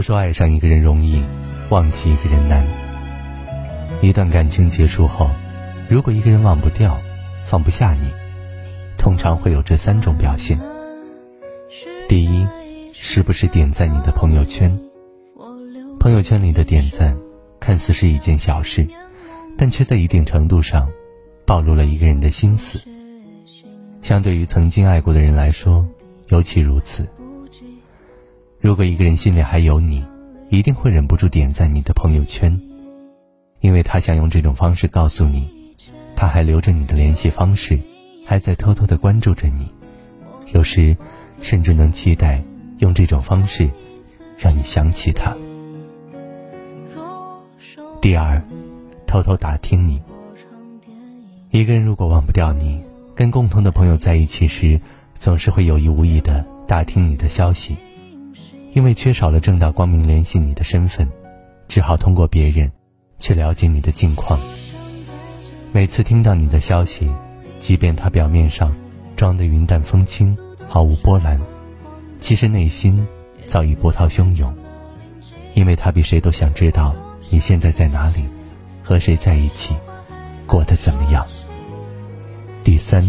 都说爱上一个人容易，忘记一个人难。一段感情结束后，如果一个人忘不掉、放不下你，通常会有这三种表现：第一，时不时点赞你的朋友圈。朋友圈里的点赞，看似是一件小事，但却在一定程度上，暴露了一个人的心思。相对于曾经爱过的人来说，尤其如此。如果一个人心里还有你，一定会忍不住点赞你的朋友圈，因为他想用这种方式告诉你，他还留着你的联系方式，还在偷偷的关注着你，有时甚至能期待用这种方式让你想起他。第二，偷偷打听你。一个人如果忘不掉你，跟共同的朋友在一起时，总是会有意无意的打听你的消息，因为缺少了正大光明联系你的身份，只好通过别人去了解你的近况。每次听到你的消息，即便他表面上装得云淡风轻、毫无波澜，其实内心早已波涛汹涌，因为他比谁都想知道。你现在在哪里？和谁在一起？过得怎么样？第三，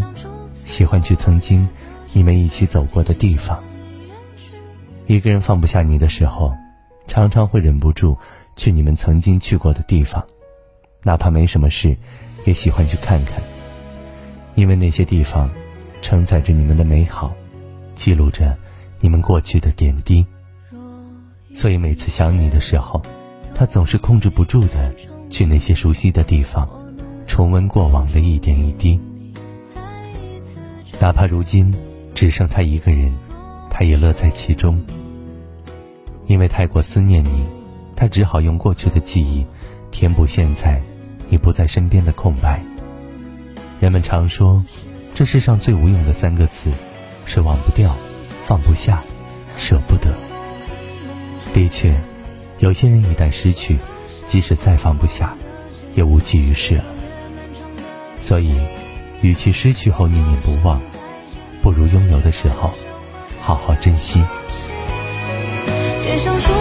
喜欢去曾经你们一起走过的地方。一个人放不下你的时候，常常会忍不住去你们曾经去过的地方，哪怕没什么事，也喜欢去看看。因为那些地方承载着你们的美好，记录着你们过去的点滴，所以每次想你的时候。他总是控制不住的去那些熟悉的地方，重温过往的一点一滴。哪怕如今只剩他一个人，他也乐在其中。因为太过思念你，他只好用过去的记忆填补现在你不在身边的空白。人们常说，这世上最无用的三个字是忘不掉、放不下、舍不得。的确。有些人一旦失去，即使再放不下，也无济于事了。所以，与其失去后念念不忘，不如拥有的时候，好好珍惜。生出